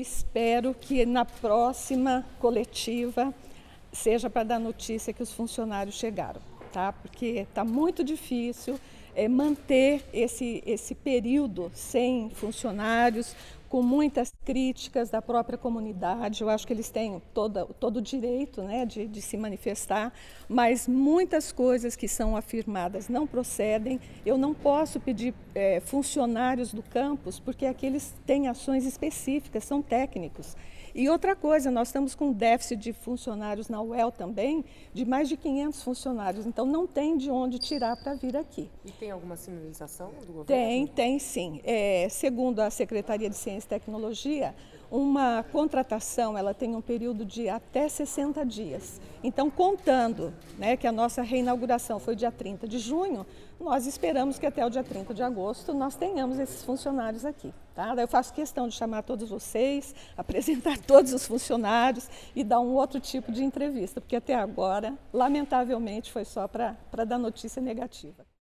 espero que na próxima coletiva seja para dar notícia que os funcionários chegaram, tá? Porque está muito difícil é, manter esse, esse período sem funcionários, com muitas críticas da própria comunidade. Eu acho que eles têm todo, todo o direito né, de, de se manifestar, mas muitas coisas que são afirmadas não procedem. Eu não posso pedir é, funcionários do campus, porque aqueles têm ações específicas, são técnicos. E outra coisa, nós estamos com um déficit de funcionários na UEL também, de mais de 500 funcionários, então não tem de onde tirar para vir aqui. E tem alguma sinalização do governo? Tem, tem sim. É, segundo a Secretaria de Ciência e Tecnologia, uma contratação ela tem um período de até 60 dias. Então, contando né, que a nossa reinauguração foi dia 30 de junho, nós esperamos que até o dia 30 de agosto nós tenhamos esses funcionários aqui. Tá? eu faço questão de chamar todos vocês, apresentar todos os funcionários e dar um outro tipo de entrevista, porque até agora, lamentavelmente, foi só para dar notícia negativa.